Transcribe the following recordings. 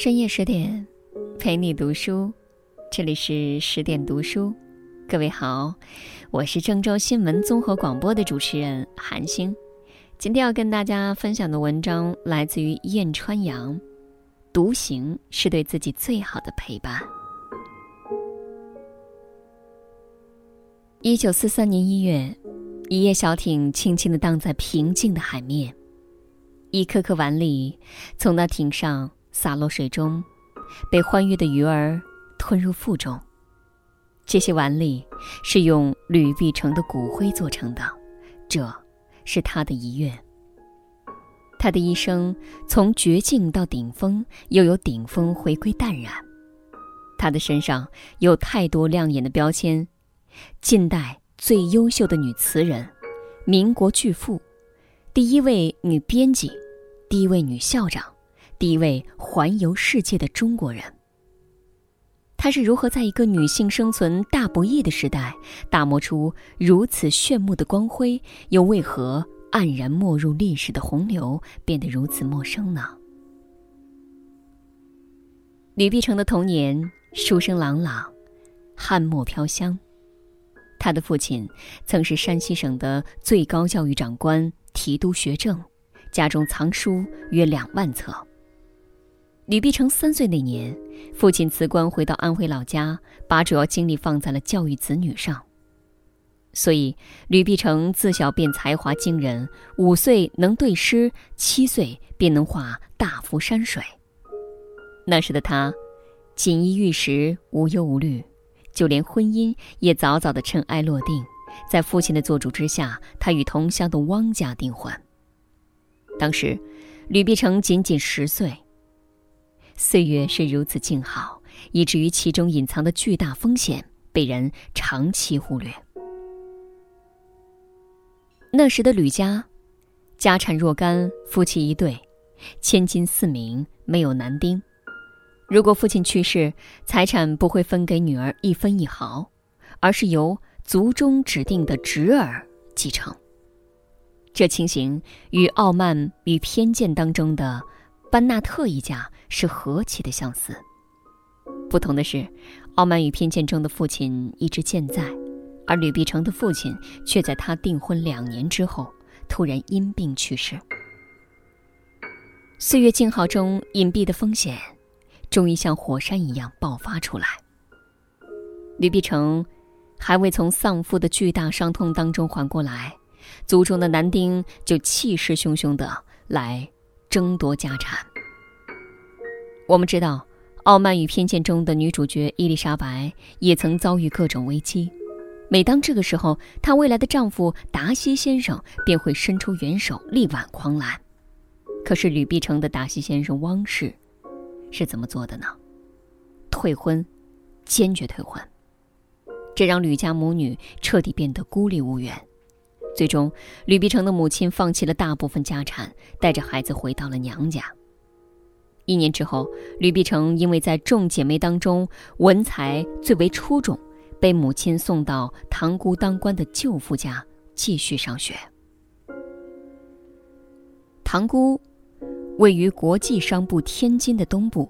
深夜十点，陪你读书。这里是十点读书，各位好，我是郑州新闻综合广播的主持人韩星。今天要跟大家分享的文章来自于燕川阳。独行是对自己最好的陪伴。一九四三年一月，一叶小艇轻轻地荡在平静的海面，一颗颗碗粒从那艇上洒落水中，被欢悦的鱼儿吞入腹中。这些碗里是用吕碧城的骨灰做成的，这是他的遗愿。他的一生从绝境到顶峰，又由顶峰回归淡然。他的身上有太多亮眼的标签：近代最优秀的女词人，民国巨富，第一位女编辑，第一位女校长，第一位环游世界的中国人。他是如何在一个女性生存大不易的时代，打磨出如此炫目的光辉？又为何？黯然没入历史的洪流，变得如此陌生呢？吕碧城的童年书声朗朗，翰墨飘香。他的父亲曾是山西省的最高教育长官，提督学政，家中藏书约两万册。吕碧城三岁那年，父亲辞官回到安徽老家，把主要精力放在了教育子女上。所以，吕碧城自小便才华惊人，五岁能对诗，七岁便能画大幅山水。那时的他，锦衣玉食，无忧无虑，就连婚姻也早早的尘埃落定。在父亲的做主之下，他与同乡的汪家订婚。当时，吕碧城仅仅十岁。岁月是如此静好，以至于其中隐藏的巨大风险被人长期忽略。那时的吕家，家产若干，夫妻一对，千金四名，没有男丁。如果父亲去世，财产不会分给女儿一分一毫，而是由族中指定的侄儿继承。这情形与《傲慢与偏见》当中的班纳特一家是何其的相似。不同的是，《傲慢与偏见》中的父亲一直健在。而吕碧城的父亲却在他订婚两年之后突然因病去世。岁月静好中隐蔽的风险，终于像火山一样爆发出来。吕碧城还未从丧父的巨大伤痛当中缓过来，族中的男丁就气势汹汹的来争夺家产。我们知道，《傲慢与偏见》中的女主角伊丽莎白也曾遭遇各种危机。每当这个时候，她未来的丈夫达西先生便会伸出援手，力挽狂澜。可是吕碧城的达西先生汪氏是怎么做的呢？退婚，坚决退婚。这让吕家母女彻底变得孤立无援。最终，吕碧城的母亲放弃了大部分家产，带着孩子回到了娘家。一年之后，吕碧城因为在众姐妹当中文才最为出众。被母亲送到塘沽当官的舅父家继续上学。塘沽位于国际商埠天津的东部，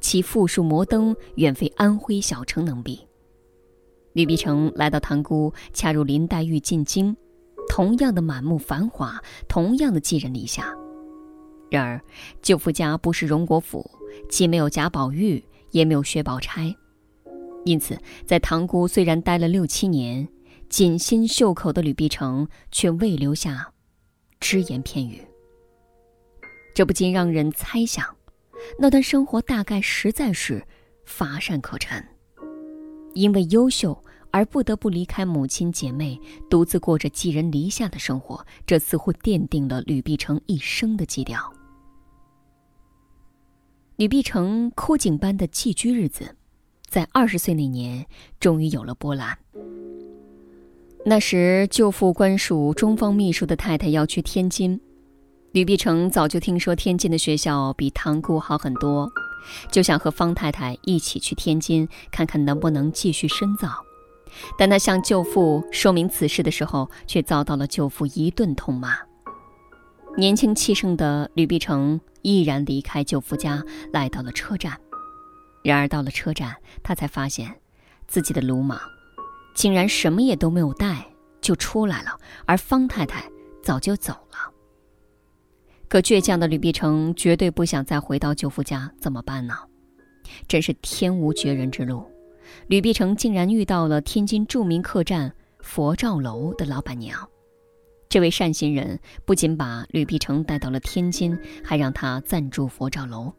其富庶摩登远非安徽小城能比。吕碧城来到塘沽，恰如林黛玉进京，同样的满目繁华，同样的寄人篱下。然而，舅父家不是荣国府，既没有贾宝玉，也没有薛宝钗。因此，在塘沽虽然待了六七年，锦心绣口的吕碧城却未留下只言片语。这不禁让人猜想，那段生活大概实在是乏善可陈。因为优秀而不得不离开母亲姐妹，独自过着寄人篱下的生活，这似乎奠定了吕碧城一生的基调。吕碧城枯井般的寄居日子。在二十岁那年，终于有了波澜。那时，舅父官署中方秘书的太太要去天津，吕碧城早就听说天津的学校比塘沽好很多，就想和方太太一起去天津看看能不能继续深造。但他向舅父说明此事的时候，却遭到了舅父一顿痛骂。年轻气盛的吕碧城毅然离开舅父家，来到了车站。然而到了车站，他才发现，自己的鲁莽，竟然什么也都没有带就出来了，而方太太早就走了。可倔强的吕碧城绝对不想再回到舅父家，怎么办呢？真是天无绝人之路，吕碧城竟然遇到了天津著名客栈佛照楼的老板娘。这位善心人不仅把吕碧城带到了天津，还让他暂住佛照楼。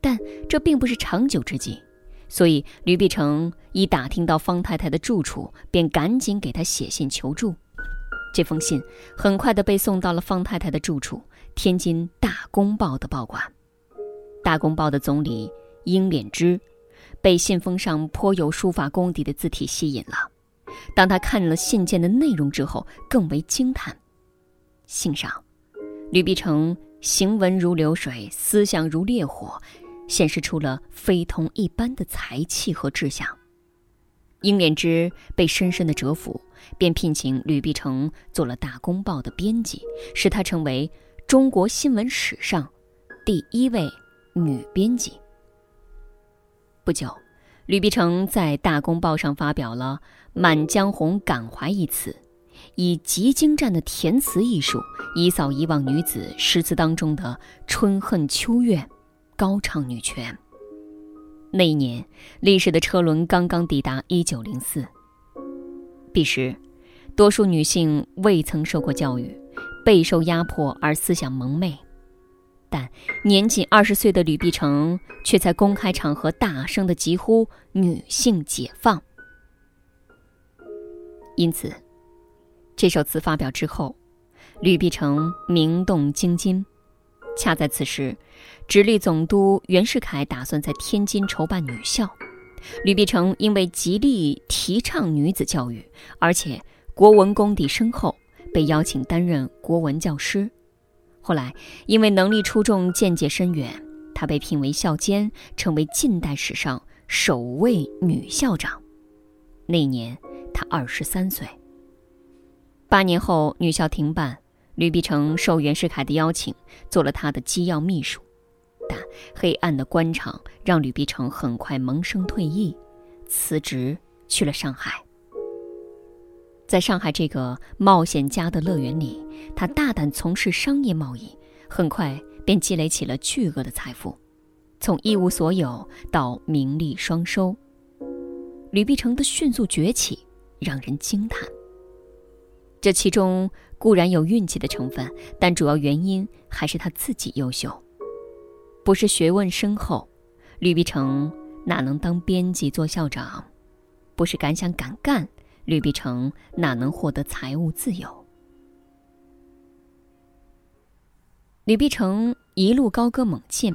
但这并不是长久之计，所以吕碧城一打听到方太太的住处，便赶紧给她写信求助。这封信很快的被送到了方太太的住处——天津《大公报》的报馆。《大公报》的总理英敛之被信封上颇有书法功底的字体吸引了。当他看了信件的内容之后，更为惊叹。信上，吕碧城行文如流水，思想如烈火，显示出了非同一般的才气和志向。英莲之被深深的折服，便聘请吕碧城做了《大公报》的编辑，使他成为中国新闻史上第一位女编辑。不久。吕碧城在《大公报》上发表了《满江红·感怀》一词，以极精湛的填词艺术，以扫以往女子诗词当中的春恨秋怨，高唱女权。那一年，历史的车轮刚刚抵达一九零四。彼时，多数女性未曾受过教育，备受压迫而思想蒙昧。但年仅二十岁的吕碧城却在公开场合大声的疾呼“女性解放”。因此，这首词发表之后，吕碧城名动京津。恰在此时，直隶总督袁世凯打算在天津筹办女校，吕碧城因为极力提倡女子教育，而且国文功底深厚，被邀请担任国文教师。后来，因为能力出众、见解深远，她被聘为校监，成为近代史上首位女校长。那年，她二十三岁。八年后，女校停办，吕碧城受袁世凯的邀请，做了他的机要秘书。但黑暗的官场让吕碧城很快萌生退意，辞职去了上海。在上海这个冒险家的乐园里，他大胆从事商业贸易，很快便积累起了巨额的财富，从一无所有到名利双收。吕碧城的迅速崛起让人惊叹。这其中固然有运气的成分，但主要原因还是他自己优秀。不是学问深厚，吕碧城哪能当编辑做校长？不是敢想敢干。吕碧城哪能获得财务自由？吕碧城一路高歌猛进，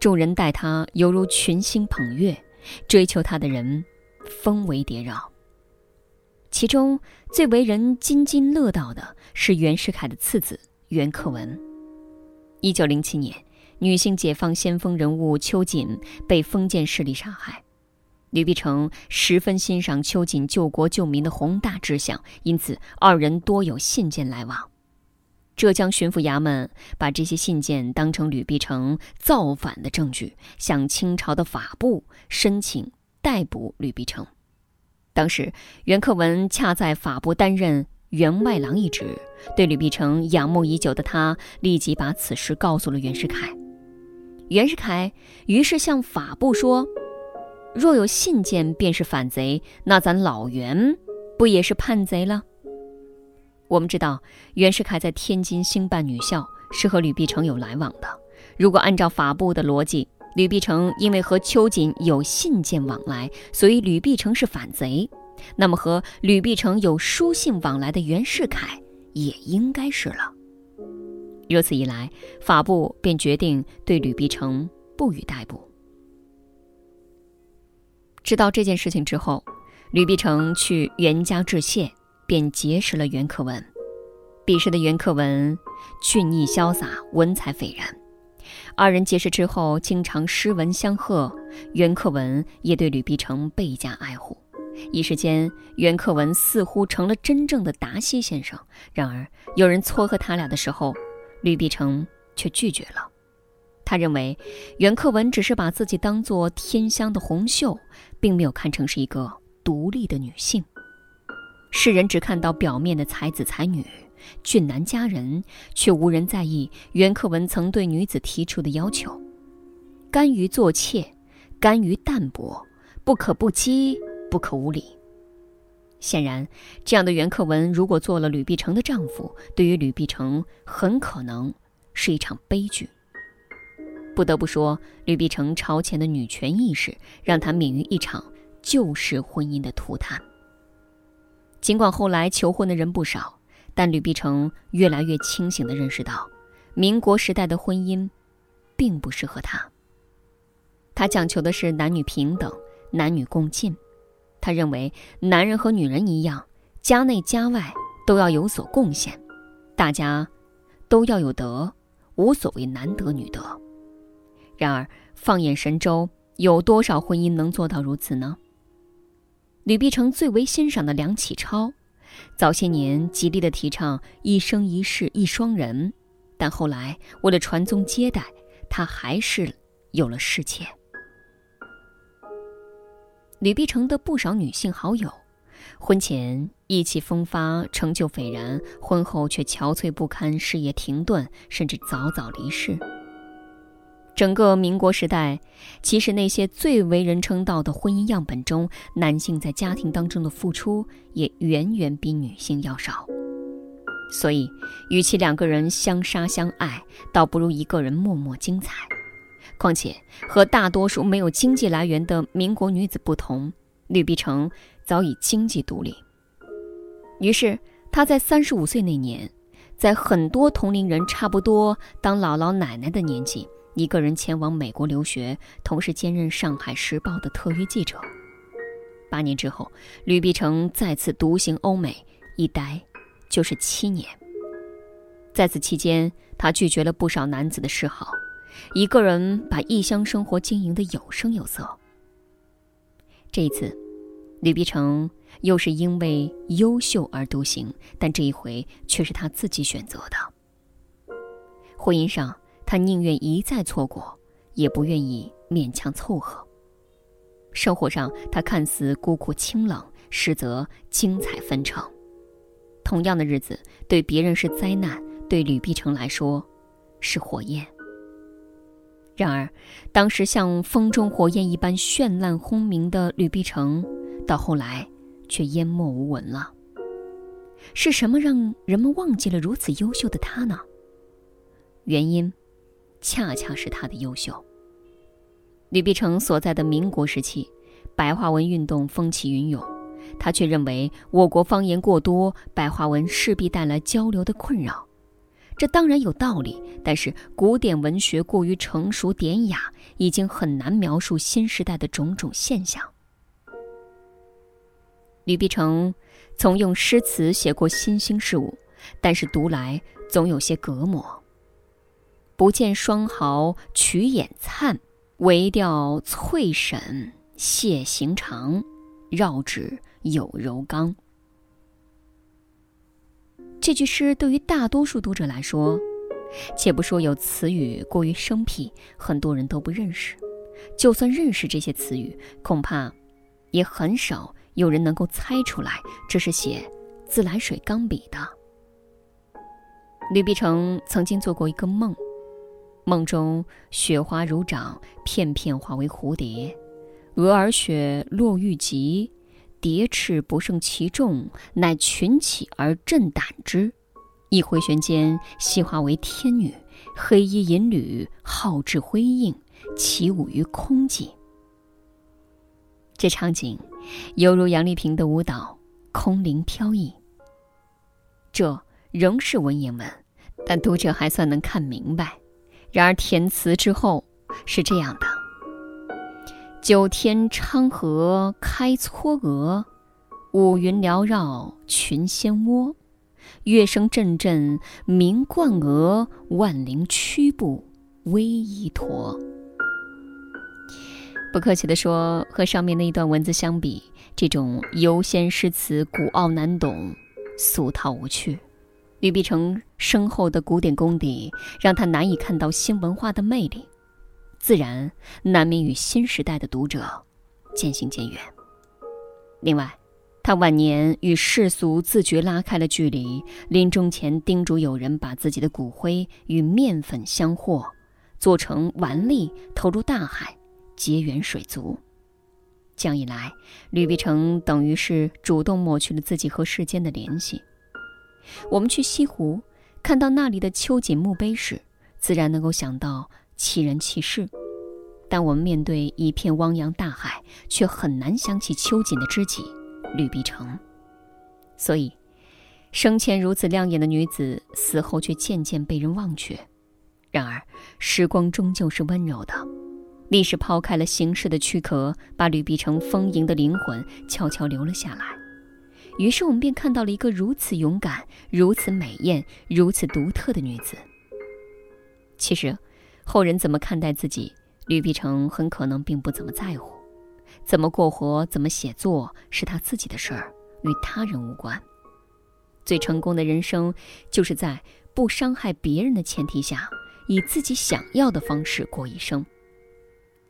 众人待他犹如群星捧月，追求他的人蜂围蝶绕。其中最为人津津乐道的是袁世凯的次子袁克文。一九零七年，女性解放先锋人物秋瑾被封建势力杀害。吕碧城十分欣赏秋瑾救国救民的宏大志向，因此二人多有信件来往。浙江巡抚衙门把这些信件当成吕碧城造反的证据，向清朝的法部申请逮捕吕碧城。当时袁克文恰在法部担任员外郎一职，对吕碧城仰慕已久的他，立即把此事告诉了袁世凯。袁世凯于是向法部说。若有信件，便是反贼，那咱老袁不也是叛贼了？我们知道袁世凯在天津兴办女校，是和吕碧城有来往的。如果按照法部的逻辑，吕碧城因为和秋瑾有信件往来，所以吕碧城是反贼，那么和吕碧城有书信往来的袁世凯也应该是了。如此一来，法部便决定对吕碧城不予逮捕。知道这件事情之后，吕碧城去袁家致谢，便结识了袁克文。彼时的袁克文俊逸潇洒，文采斐然。二人结识之后，经常诗文相贺。袁克文也对吕碧城倍加爱护。一时间，袁克文似乎成了真正的达西先生。然而，有人撮合他俩的时候，吕碧城却拒绝了。他认为袁克文只是把自己当做天香的红袖，并没有看成是一个独立的女性。世人只看到表面的才子才女、俊男佳人，却无人在意袁克文曾对女子提出的要求：甘于做妾，甘于淡泊，不可不羁，不可无礼。显然，这样的袁克文如果做了吕碧城的丈夫，对于吕碧城很可能是一场悲剧。不得不说，吕碧城超前的女权意识让他免于一场旧式婚姻的涂炭。尽管后来求婚的人不少，但吕碧城越来越清醒地认识到，民国时代的婚姻并不适合他。他讲求的是男女平等、男女共进。他认为，男人和女人一样，家内家外都要有所贡献，大家都要有德，无所谓男德女德。然而，放眼神州，有多少婚姻能做到如此呢？吕碧城最为欣赏的梁启超，早些年极力的提倡一生一世一双人，但后来为了传宗接代，他还是有了侍妾。吕碧城的不少女性好友，婚前意气风发，成就斐然，婚后却憔悴不堪，事业停顿，甚至早早离世。整个民国时代，其实那些最为人称道的婚姻样本中，男性在家庭当中的付出也远远比女性要少。所以，与其两个人相杀相爱，倒不如一个人默默精彩。况且，和大多数没有经济来源的民国女子不同，吕碧城早已经济独立。于是，她在三十五岁那年，在很多同龄人差不多当姥姥奶奶的年纪。一个人前往美国留学，同时兼任《上海时报》的特约记者。八年之后，吕碧城再次独行欧美，一待就是七年。在此期间，他拒绝了不少男子的示好，一个人把异乡生活经营得有声有色。这一次，吕碧城又是因为优秀而独行，但这一回却是他自己选择的。婚姻上。他宁愿一再错过，也不愿意勉强凑合。生活上，他看似孤苦清冷，实则精彩纷呈。同样的日子，对别人是灾难，对吕碧城来说，是火焰。然而，当时像风中火焰一般绚烂轰鸣的吕碧城，到后来却淹没无闻了。是什么让人们忘记了如此优秀的他呢？原因。恰恰是他的优秀。吕碧城所在的民国时期，白话文运动风起云涌，他却认为我国方言过多，白话文势必带来交流的困扰。这当然有道理，但是古典文学过于成熟典雅，已经很难描述新时代的种种现象。吕碧城曾用诗词写过新兴事物，但是读来总有些隔膜。不见双毫曲眼灿，唯调翠沈谢行长，绕指有柔刚。这句诗对于大多数读者来说，且不说有词语过于生僻，很多人都不认识；就算认识这些词语，恐怕也很少有人能够猜出来这是写自来水钢笔的。吕碧城曾经做过一个梦。梦中雪花如掌，片片化为蝴蝶。蛾儿雪落玉极，蝶翅不胜其重，乃群起而振胆之。一回旋间，悉化为天女，黑衣银缕，皓质辉映，起舞于空际。这场景，犹如杨丽萍的舞蹈，空灵飘逸。这仍是文言文，但读者还算能看明白。然而填词之后是这样的：九天昌河开嵯峨，五云缭绕群仙窝，乐声阵阵鸣冠娥，万灵屈步逶夷驼。不客气地说，和上面那一段文字相比，这种游仙诗词古奥难懂，俗套无趣。吕碧城深厚的古典功底，让他难以看到新文化的魅力，自然难免与新时代的读者渐行渐远。另外，他晚年与世俗自觉拉开了距离，临终前叮嘱友人把自己的骨灰与面粉相和，做成丸粒投入大海，结缘水族。这样一来，吕碧城等于是主动抹去了自己和世间的联系。我们去西湖，看到那里的秋瑾墓碑时，自然能够想到其人其事；但我们面对一片汪洋大海，却很难想起秋瑾的知己吕碧城。所以，生前如此亮眼的女子，死后却渐渐被人忘却。然而，时光终究是温柔的，历史抛开了形式的躯壳，把吕碧城丰盈的灵魂悄悄留了下来。于是我们便看到了一个如此勇敢、如此美艳、如此独特的女子。其实，后人怎么看待自己，吕碧城很可能并不怎么在乎。怎么过活、怎么写作，是他自己的事儿，与他人无关。最成功的人生，就是在不伤害别人的前提下，以自己想要的方式过一生。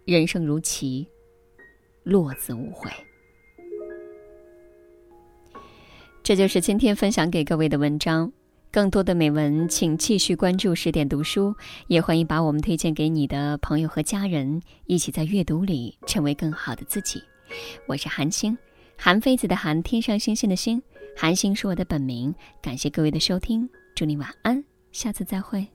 人生如棋，落子无悔。这就是今天分享给各位的文章。更多的美文，请继续关注十点读书，也欢迎把我们推荐给你的朋友和家人，一起在阅读里成为更好的自己。我是韩星，韩非子的韩，天上星星的星，韩星是我的本名。感谢各位的收听，祝你晚安，下次再会。